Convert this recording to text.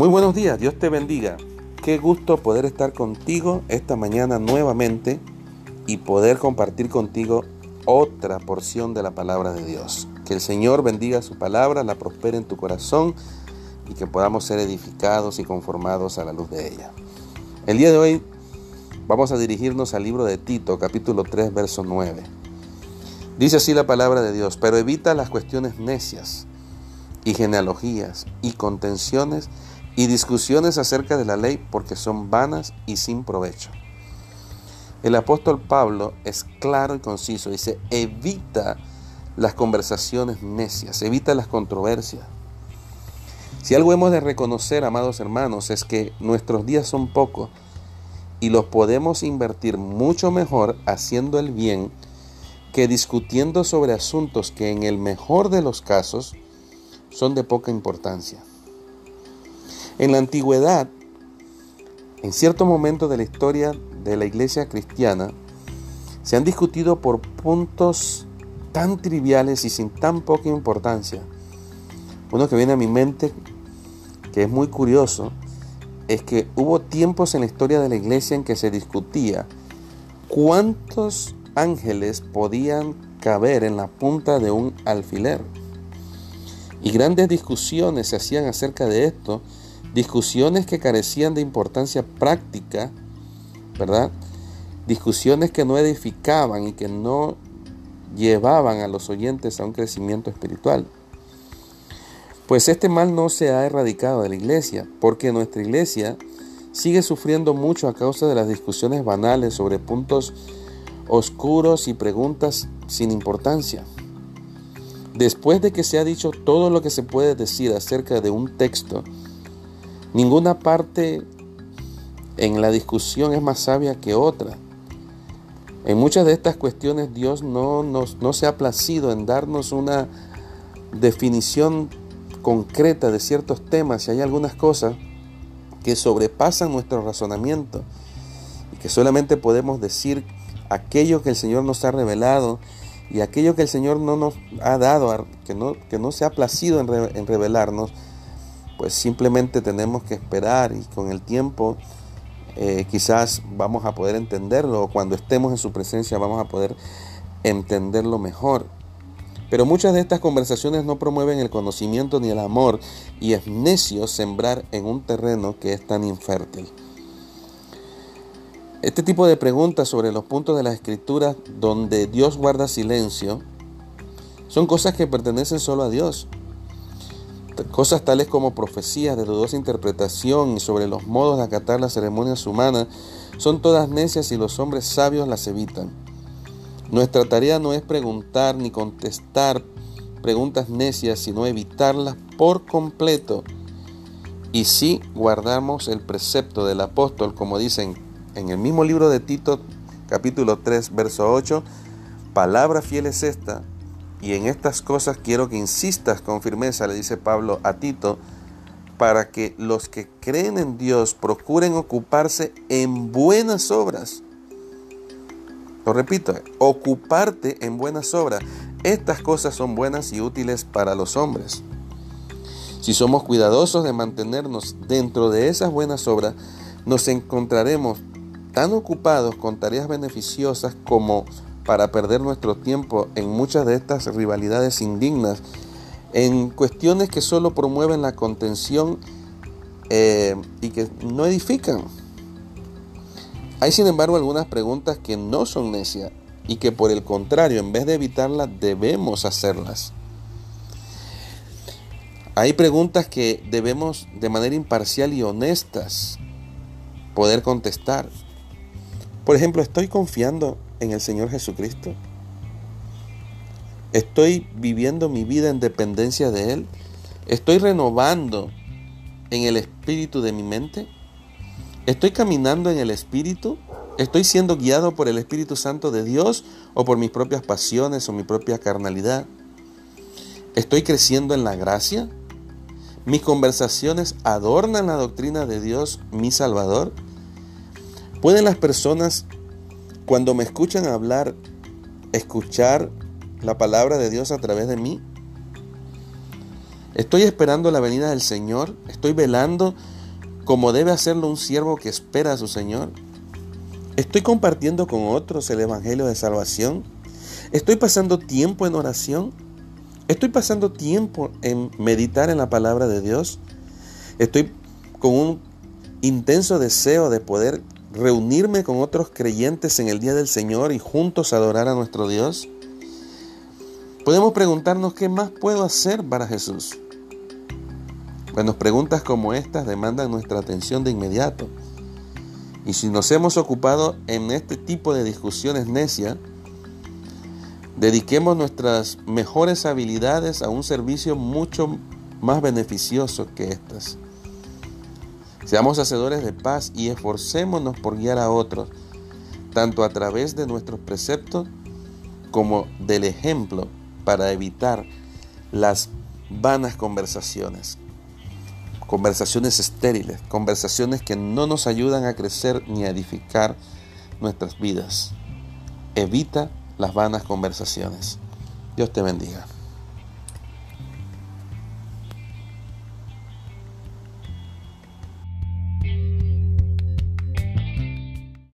Muy buenos días, Dios te bendiga. Qué gusto poder estar contigo esta mañana nuevamente y poder compartir contigo otra porción de la palabra de Dios. Que el Señor bendiga su palabra, la prospere en tu corazón y que podamos ser edificados y conformados a la luz de ella. El día de hoy vamos a dirigirnos al libro de Tito, capítulo 3, verso 9. Dice así la palabra de Dios, pero evita las cuestiones necias y genealogías y contenciones y discusiones acerca de la ley porque son vanas y sin provecho. El apóstol Pablo es claro y conciso, dice, evita las conversaciones necias, evita las controversias. Si algo hemos de reconocer, amados hermanos, es que nuestros días son pocos y los podemos invertir mucho mejor haciendo el bien que discutiendo sobre asuntos que en el mejor de los casos son de poca importancia. En la antigüedad, en cierto momento de la historia de la iglesia cristiana, se han discutido por puntos tan triviales y sin tan poca importancia. Uno que viene a mi mente, que es muy curioso, es que hubo tiempos en la historia de la iglesia en que se discutía cuántos ángeles podían caber en la punta de un alfiler. Y grandes discusiones se hacían acerca de esto discusiones que carecían de importancia práctica, ¿verdad? Discusiones que no edificaban y que no llevaban a los oyentes a un crecimiento espiritual. Pues este mal no se ha erradicado de la iglesia, porque nuestra iglesia sigue sufriendo mucho a causa de las discusiones banales sobre puntos oscuros y preguntas sin importancia. Después de que se ha dicho todo lo que se puede decir acerca de un texto, Ninguna parte en la discusión es más sabia que otra. En muchas de estas cuestiones Dios no, no se ha placido en darnos una definición concreta de ciertos temas y hay algunas cosas que sobrepasan nuestro razonamiento y que solamente podemos decir aquello que el Señor nos ha revelado y aquello que el Señor no nos ha dado, que no, que no se ha placido en revelarnos, pues simplemente tenemos que esperar y con el tiempo eh, quizás vamos a poder entenderlo o cuando estemos en su presencia vamos a poder entenderlo mejor. Pero muchas de estas conversaciones no promueven el conocimiento ni el amor y es necio sembrar en un terreno que es tan infértil. Este tipo de preguntas sobre los puntos de la escritura donde Dios guarda silencio son cosas que pertenecen solo a Dios. Cosas tales como profecías de dudosa interpretación y sobre los modos de acatar las ceremonias humanas son todas necias y los hombres sabios las evitan. Nuestra tarea no es preguntar ni contestar preguntas necias, sino evitarlas por completo. Y si guardamos el precepto del apóstol, como dicen en el mismo libro de Tito, capítulo 3, verso 8, palabra fiel es esta, y en estas cosas quiero que insistas con firmeza, le dice Pablo a Tito, para que los que creen en Dios procuren ocuparse en buenas obras. Lo repito, ocuparte en buenas obras. Estas cosas son buenas y útiles para los hombres. Si somos cuidadosos de mantenernos dentro de esas buenas obras, nos encontraremos tan ocupados con tareas beneficiosas como para perder nuestro tiempo en muchas de estas rivalidades indignas, en cuestiones que solo promueven la contención eh, y que no edifican. Hay sin embargo algunas preguntas que no son necias y que por el contrario, en vez de evitarlas, debemos hacerlas. Hay preguntas que debemos de manera imparcial y honestas poder contestar. Por ejemplo, ¿estoy confiando en el Señor Jesucristo? ¿Estoy viviendo mi vida en dependencia de Él? ¿Estoy renovando en el espíritu de mi mente? ¿Estoy caminando en el espíritu? ¿Estoy siendo guiado por el Espíritu Santo de Dios o por mis propias pasiones o mi propia carnalidad? ¿Estoy creciendo en la gracia? ¿Mis conversaciones adornan la doctrina de Dios, mi Salvador? ¿Pueden las personas cuando me escuchan hablar, escuchar la palabra de Dios a través de mí. Estoy esperando la venida del Señor. Estoy velando como debe hacerlo un siervo que espera a su Señor. Estoy compartiendo con otros el Evangelio de Salvación. Estoy pasando tiempo en oración. Estoy pasando tiempo en meditar en la palabra de Dios. Estoy con un intenso deseo de poder reunirme con otros creyentes en el día del Señor y juntos adorar a nuestro Dios. Podemos preguntarnos qué más puedo hacer para Jesús. Bueno, preguntas como estas demandan nuestra atención de inmediato. Y si nos hemos ocupado en este tipo de discusiones necias, dediquemos nuestras mejores habilidades a un servicio mucho más beneficioso que estas. Seamos hacedores de paz y esforcémonos por guiar a otros, tanto a través de nuestros preceptos como del ejemplo para evitar las vanas conversaciones. Conversaciones estériles, conversaciones que no nos ayudan a crecer ni a edificar nuestras vidas. Evita las vanas conversaciones. Dios te bendiga.